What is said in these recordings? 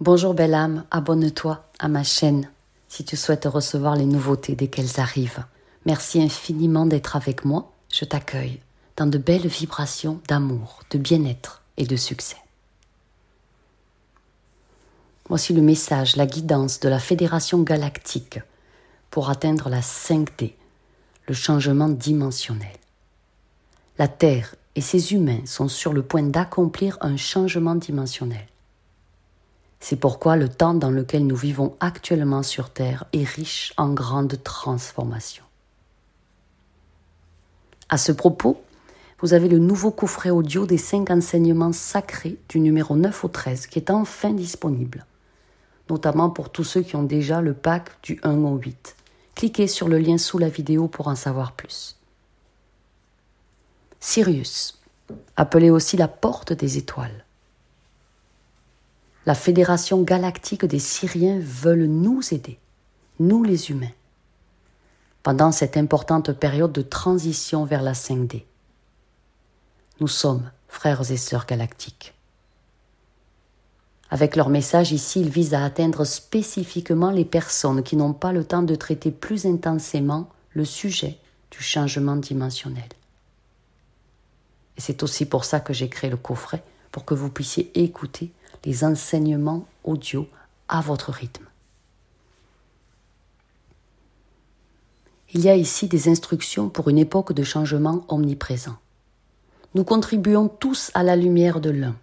Bonjour belle âme, abonne-toi à ma chaîne si tu souhaites recevoir les nouveautés dès qu'elles arrivent. Merci infiniment d'être avec moi. Je t'accueille dans de belles vibrations d'amour, de bien-être et de succès. Voici le message, la guidance de la Fédération galactique pour atteindre la 5D, le changement dimensionnel. La Terre et ses humains sont sur le point d'accomplir un changement dimensionnel. C'est pourquoi le temps dans lequel nous vivons actuellement sur Terre est riche en grandes transformations. À ce propos, vous avez le nouveau coffret audio des cinq enseignements sacrés du numéro 9 au 13 qui est enfin disponible, notamment pour tous ceux qui ont déjà le pack du 1 au 8. Cliquez sur le lien sous la vidéo pour en savoir plus. Sirius, appelé aussi la porte des étoiles. La Fédération galactique des Syriens veulent nous aider, nous les humains, pendant cette importante période de transition vers la 5D. Nous sommes frères et sœurs galactiques. Avec leur message ici, ils visent à atteindre spécifiquement les personnes qui n'ont pas le temps de traiter plus intensément le sujet du changement dimensionnel. Et c'est aussi pour ça que j'ai créé le coffret, pour que vous puissiez écouter les enseignements audio à votre rythme. Il y a ici des instructions pour une époque de changement omniprésent. Nous contribuons tous à la lumière de l'un.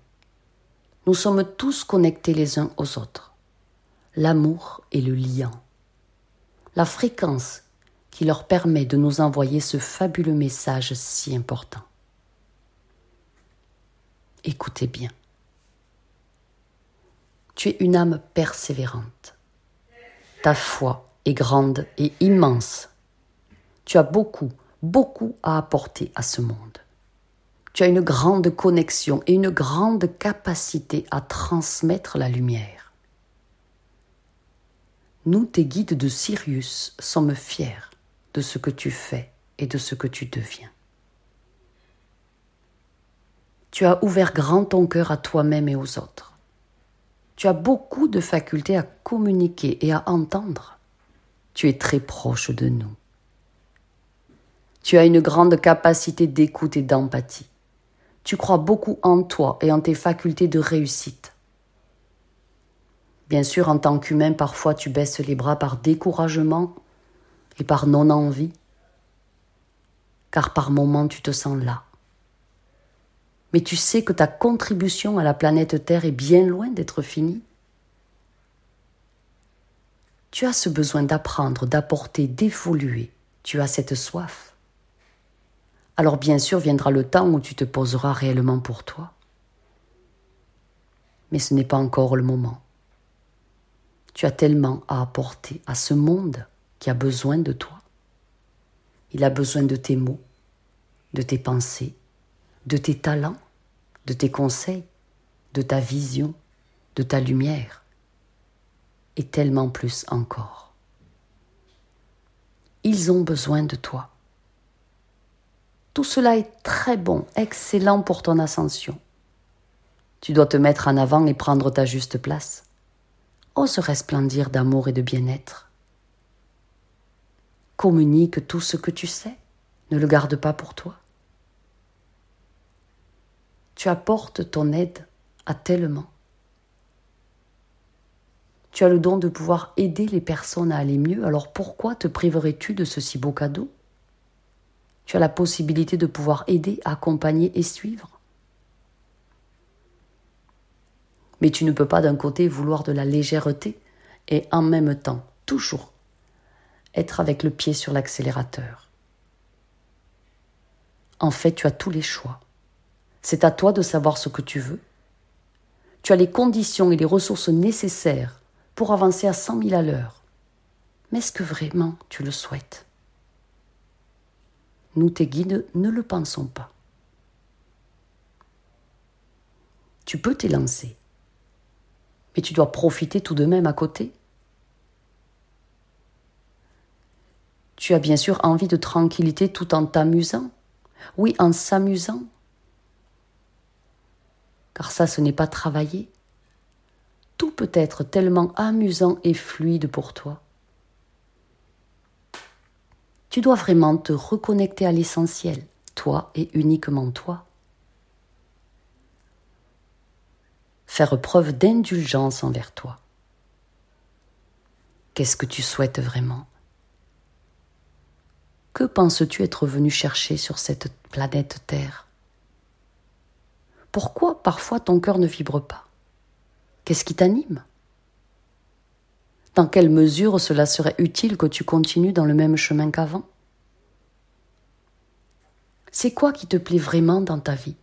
Nous sommes tous connectés les uns aux autres. L'amour est le liant. La fréquence qui leur permet de nous envoyer ce fabuleux message si important. Écoutez bien. Tu es une âme persévérante. Ta foi est grande et immense. Tu as beaucoup, beaucoup à apporter à ce monde. Tu as une grande connexion et une grande capacité à transmettre la lumière. Nous, tes guides de Sirius, sommes fiers de ce que tu fais et de ce que tu deviens. Tu as ouvert grand ton cœur à toi-même et aux autres. Tu as beaucoup de facultés à communiquer et à entendre. Tu es très proche de nous. Tu as une grande capacité d'écoute et d'empathie. Tu crois beaucoup en toi et en tes facultés de réussite. Bien sûr, en tant qu'humain, parfois tu baisses les bras par découragement et par non-envie, car par moments tu te sens là. Mais tu sais que ta contribution à la planète Terre est bien loin d'être finie. Tu as ce besoin d'apprendre, d'apporter, d'évoluer. Tu as cette soif. Alors bien sûr viendra le temps où tu te poseras réellement pour toi. Mais ce n'est pas encore le moment. Tu as tellement à apporter à ce monde qui a besoin de toi. Il a besoin de tes mots, de tes pensées, de tes talents, de tes conseils, de ta vision, de ta lumière, et tellement plus encore. Ils ont besoin de toi. Tout cela est très bon, excellent pour ton ascension. Tu dois te mettre en avant et prendre ta juste place. Ose resplendir d'amour et de bien-être. Communique tout ce que tu sais, ne le garde pas pour toi tu apportes ton aide à tellement. Tu as le don de pouvoir aider les personnes à aller mieux, alors pourquoi te priverais-tu de ce si beau cadeau? Tu as la possibilité de pouvoir aider, accompagner et suivre. Mais tu ne peux pas d'un côté vouloir de la légèreté et en même temps, toujours, être avec le pied sur l'accélérateur. En fait, tu as tous les choix. C'est à toi de savoir ce que tu veux. Tu as les conditions et les ressources nécessaires pour avancer à cent mille à l'heure. Mais est-ce que vraiment tu le souhaites? Nous, tes guides, ne le pensons pas. Tu peux t'élancer, mais tu dois profiter tout de même à côté. Tu as bien sûr envie de tranquillité tout en t'amusant. Oui, en s'amusant, car ça, ce n'est pas travailler. Tout peut être tellement amusant et fluide pour toi. Tu dois vraiment te reconnecter à l'essentiel, toi et uniquement toi. Faire preuve d'indulgence envers toi. Qu'est-ce que tu souhaites vraiment? Que penses-tu être venu chercher sur cette planète Terre? Pourquoi parfois ton cœur ne vibre pas? Qu'est-ce qui t'anime? Dans quelle mesure cela serait utile que tu continues dans le même chemin qu'avant? C'est quoi qui te plaît vraiment dans ta vie?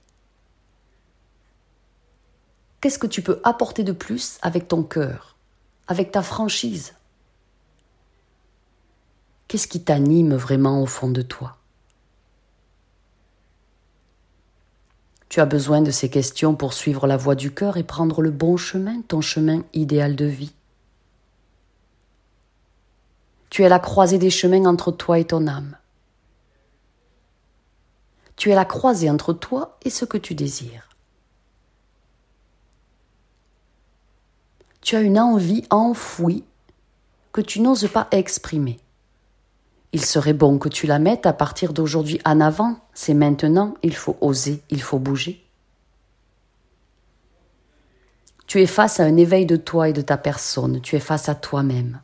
Qu'est-ce que tu peux apporter de plus avec ton cœur, avec ta franchise? Qu'est-ce qui t'anime vraiment au fond de toi? Tu as besoin de ces questions pour suivre la voie du cœur et prendre le bon chemin, ton chemin idéal de vie. Tu es la croisée des chemins entre toi et ton âme. Tu es la croisée entre toi et ce que tu désires. Tu as une envie enfouie que tu n'oses pas exprimer. Il serait bon que tu la mettes à partir d'aujourd'hui en avant. C'est maintenant, il faut oser, il faut bouger. Tu es face à un éveil de toi et de ta personne, tu es face à toi-même.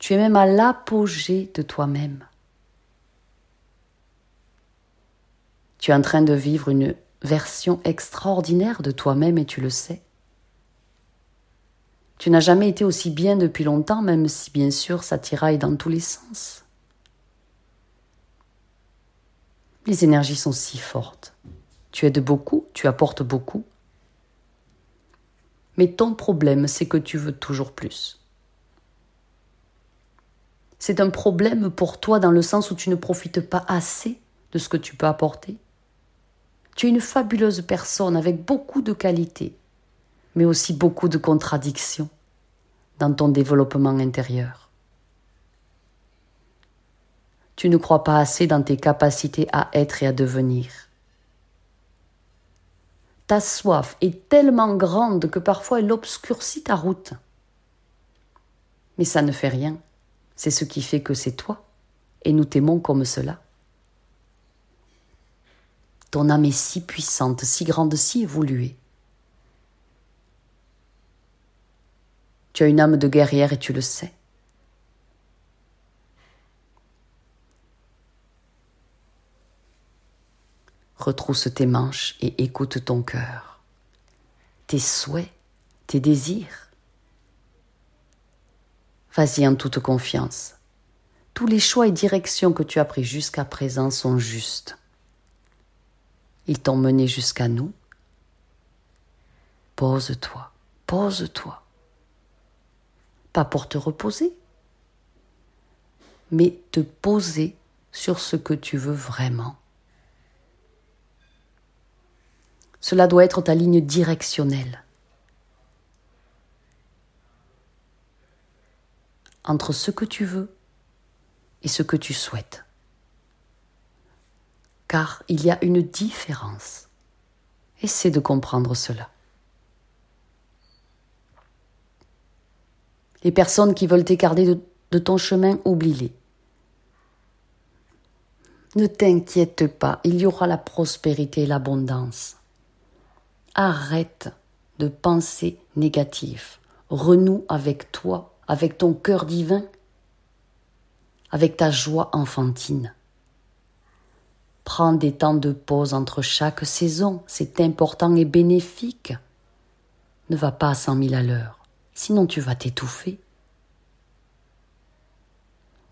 Tu es même à l'apogée de toi-même. Tu es en train de vivre une version extraordinaire de toi-même et tu le sais. Tu n'as jamais été aussi bien depuis longtemps, même si bien sûr ça tiraille dans tous les sens. Les énergies sont si fortes. Tu aides beaucoup, tu apportes beaucoup. Mais ton problème, c'est que tu veux toujours plus. C'est un problème pour toi dans le sens où tu ne profites pas assez de ce que tu peux apporter. Tu es une fabuleuse personne avec beaucoup de qualités, mais aussi beaucoup de contradictions dans ton développement intérieur. Tu ne crois pas assez dans tes capacités à être et à devenir. Ta soif est tellement grande que parfois elle obscurcit ta route. Mais ça ne fait rien. C'est ce qui fait que c'est toi. Et nous t'aimons comme cela. Ton âme est si puissante, si grande, si évoluée. Tu as une âme de guerrière et tu le sais. Retrousse tes manches et écoute ton cœur, tes souhaits, tes désirs. Vas-y en toute confiance. Tous les choix et directions que tu as pris jusqu'à présent sont justes. Ils t'ont mené jusqu'à nous. Pose-toi, pose-toi. Pas pour te reposer, mais te poser sur ce que tu veux vraiment. Cela doit être ta ligne directionnelle. Entre ce que tu veux et ce que tu souhaites. Car il y a une différence. Essaie de comprendre cela. Les personnes qui veulent t'écarter de, de, ton chemin, oublie-les. Ne t'inquiète pas, il y aura la prospérité et l'abondance. Arrête de penser négatif. Renoue avec toi, avec ton cœur divin, avec ta joie enfantine. Prends des temps de pause entre chaque saison, c'est important et bénéfique. Ne va pas à cent mille à l'heure, sinon tu vas t'étouffer.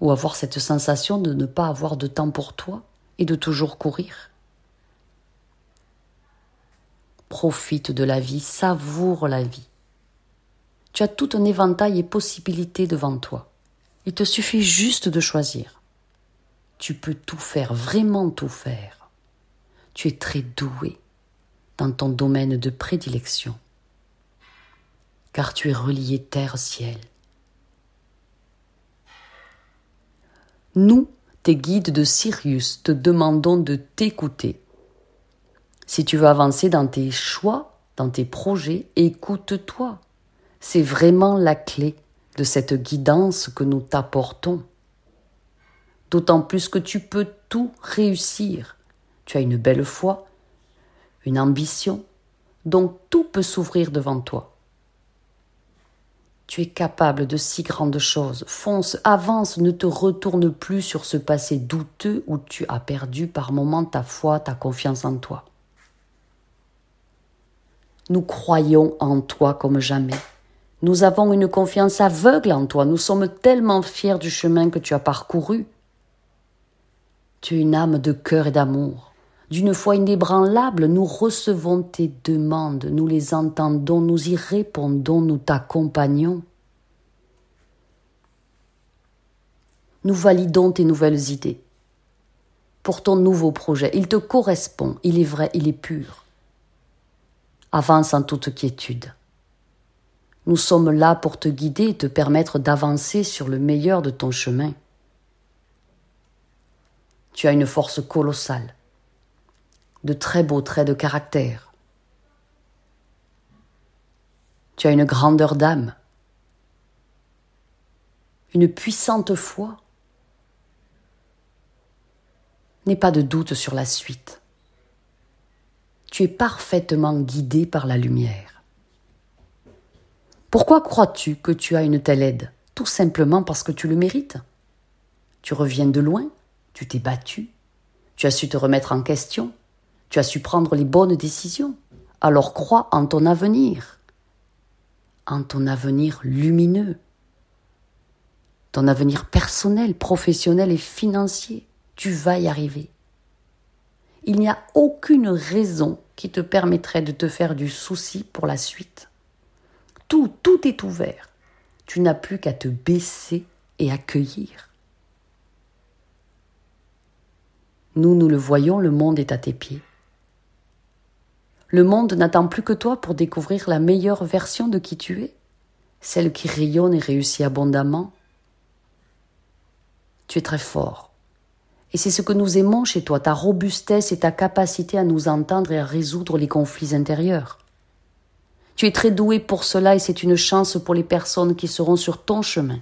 Ou avoir cette sensation de ne pas avoir de temps pour toi et de toujours courir. Profite de la vie, savoure la vie. Tu as tout un éventail et possibilités devant toi. Il te suffit juste de choisir. Tu peux tout faire, vraiment tout faire. Tu es très doué dans ton domaine de prédilection, car tu es relié terre-ciel. Nous, tes guides de Sirius, te demandons de t'écouter si tu veux avancer dans tes choix, dans tes projets, écoute-toi. C'est vraiment la clé de cette guidance que nous t'apportons. D'autant plus que tu peux tout réussir. Tu as une belle foi, une ambition, donc tout peut s'ouvrir devant toi. Tu es capable de si grandes choses. Fonce, avance, ne te retourne plus sur ce passé douteux où tu as perdu par moments ta foi, ta confiance en toi. Nous croyons en toi comme jamais. Nous avons une confiance aveugle en toi. Nous sommes tellement fiers du chemin que tu as parcouru. Tu es une âme de cœur et d'amour. D'une foi inébranlable, nous recevons tes demandes, nous les entendons, nous y répondons, nous t'accompagnons. Nous validons tes nouvelles idées. Pour ton nouveau projet, il te correspond, il est vrai, il est pur. Avance en toute quiétude. Nous sommes là pour te guider et te permettre d'avancer sur le meilleur de ton chemin. Tu as une force colossale, de très beaux traits de caractère. Tu as une grandeur d'âme, une puissante foi. N'aie pas de doute sur la suite. Tu es parfaitement guidé par la lumière. Pourquoi crois-tu que tu as une telle aide? Tout simplement parce que tu le mérites. Tu reviens de loin, tu t'es battu, tu as su te remettre en question, tu as su prendre les bonnes décisions. Alors crois en ton avenir, en ton avenir lumineux, ton avenir personnel, professionnel et financier. Tu vas y arriver. Il n'y a aucune raison qui te permettrait de te faire du souci pour la suite. Tout, tout est ouvert. Tu n'as plus qu'à te baisser et accueillir. Nous, nous le voyons, le monde est à tes pieds. Le monde n'attend plus que toi pour découvrir la meilleure version de qui tu es, celle qui rayonne et réussit abondamment. Tu es très fort. Et c'est ce que nous aimons chez toi, ta robustesse et ta capacité à nous entendre et à résoudre les conflits intérieurs. Tu es très doué pour cela et c'est une chance pour les personnes qui seront sur ton chemin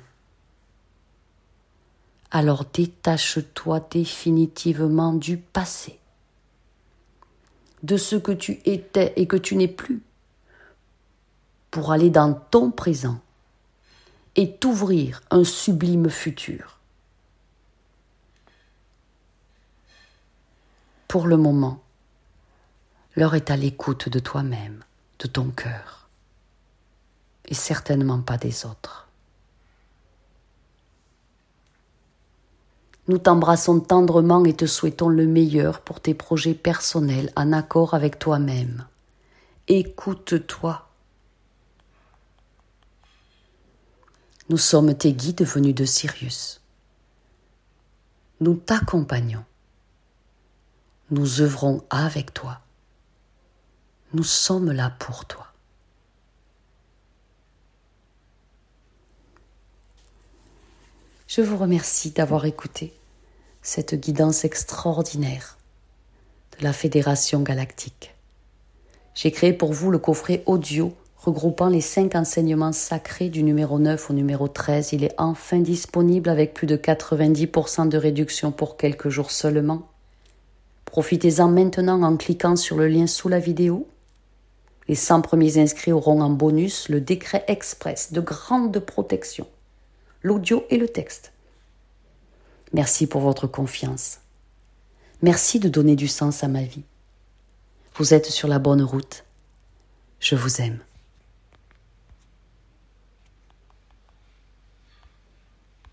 alors détache-toi définitivement du passé, de ce que tu étais et que tu n'es plus, pour aller dans ton présent et t'ouvrir un sublime futur. Pour le moment, l'heure est à l'écoute de toi-même, de ton cœur, et certainement pas des autres. Nous t'embrassons tendrement et te souhaitons le meilleur pour tes projets personnels en accord avec toi-même. Écoute-toi. Nous sommes tes guides venus de Sirius. Nous t'accompagnons. Nous œuvrons avec toi. Nous sommes là pour toi. Je vous remercie d'avoir écouté cette guidance extraordinaire de la Fédération galactique. J'ai créé pour vous le coffret audio regroupant les cinq enseignements sacrés du numéro 9 au numéro 13. Il est enfin disponible avec plus de 90% de réduction pour quelques jours seulement. Profitez-en maintenant en cliquant sur le lien sous la vidéo. Les 100 premiers inscrits auront en bonus le décret express de grande protection, l'audio et le texte. Merci pour votre confiance. Merci de donner du sens à ma vie. Vous êtes sur la bonne route. Je vous aime.